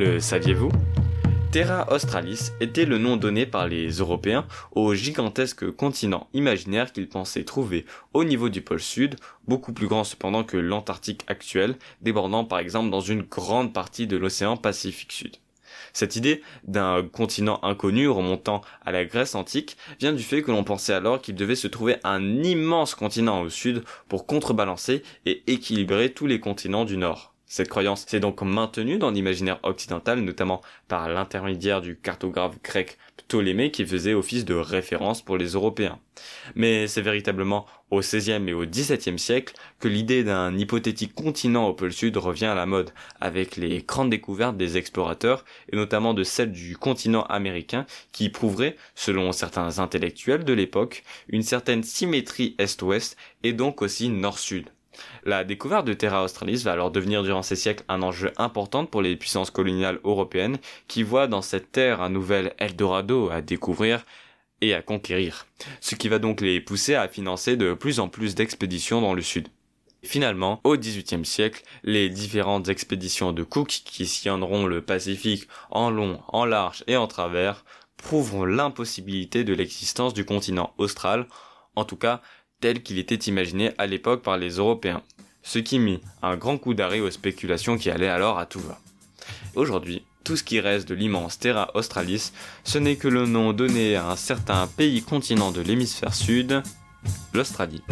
Le saviez-vous? Terra Australis était le nom donné par les Européens au gigantesque continent imaginaire qu'ils pensaient trouver au niveau du pôle sud, beaucoup plus grand cependant que l'Antarctique actuel, débordant par exemple dans une grande partie de l'océan Pacifique Sud. Cette idée d'un continent inconnu remontant à la Grèce antique vient du fait que l'on pensait alors qu'il devait se trouver un immense continent au sud pour contrebalancer et équilibrer tous les continents du nord. Cette croyance s'est donc maintenue dans l'imaginaire occidental, notamment par l'intermédiaire du cartographe grec Ptolémée qui faisait office de référence pour les Européens. Mais c'est véritablement au XVIe et au XVIIe siècle que l'idée d'un hypothétique continent au pôle sud revient à la mode, avec les grandes découvertes des explorateurs, et notamment de celle du continent américain, qui prouverait, selon certains intellectuels de l'époque, une certaine symétrie est-ouest et donc aussi nord-sud. La découverte de Terra Australis va alors devenir durant ces siècles un enjeu important pour les puissances coloniales européennes qui voient dans cette terre un nouvel Eldorado à découvrir et à conquérir, ce qui va donc les pousser à financer de plus en plus d'expéditions dans le sud. Finalement, au XVIIIe siècle, les différentes expéditions de Cook qui sillonneront le Pacifique en long, en large et en travers prouveront l'impossibilité de l'existence du continent austral, en tout cas tel qu'il était imaginé à l'époque par les Européens, ce qui mit un grand coup d'arrêt aux spéculations qui allaient alors à tout va. Aujourd'hui, tout ce qui reste de l'immense Terra Australis, ce n'est que le nom donné à un certain pays continent de l'hémisphère sud, l'Australie.